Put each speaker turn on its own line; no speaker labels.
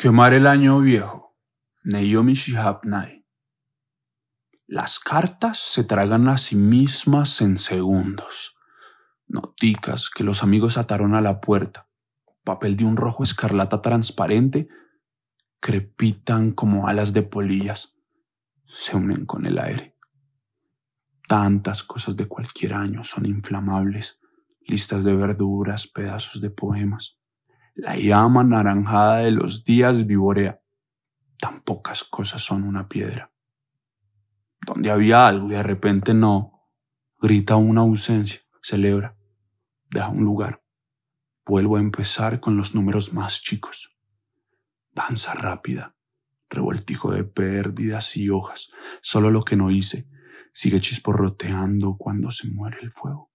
Quemar el año viejo. Neyomi Shihab Nai. Las cartas se tragan a sí mismas en segundos. Noticas que los amigos ataron a la puerta. Papel de un rojo escarlata transparente. Crepitan como alas de polillas. Se unen con el aire. Tantas cosas de cualquier año son inflamables. Listas de verduras, pedazos de poemas. La llama naranjada de los días vivorea. Tan pocas cosas son una piedra. Donde había algo y de repente no, grita una ausencia, celebra, deja un lugar. Vuelvo a empezar con los números más chicos. Danza rápida, revoltijo de pérdidas y hojas. Solo lo que no hice sigue chisporroteando cuando se muere el fuego.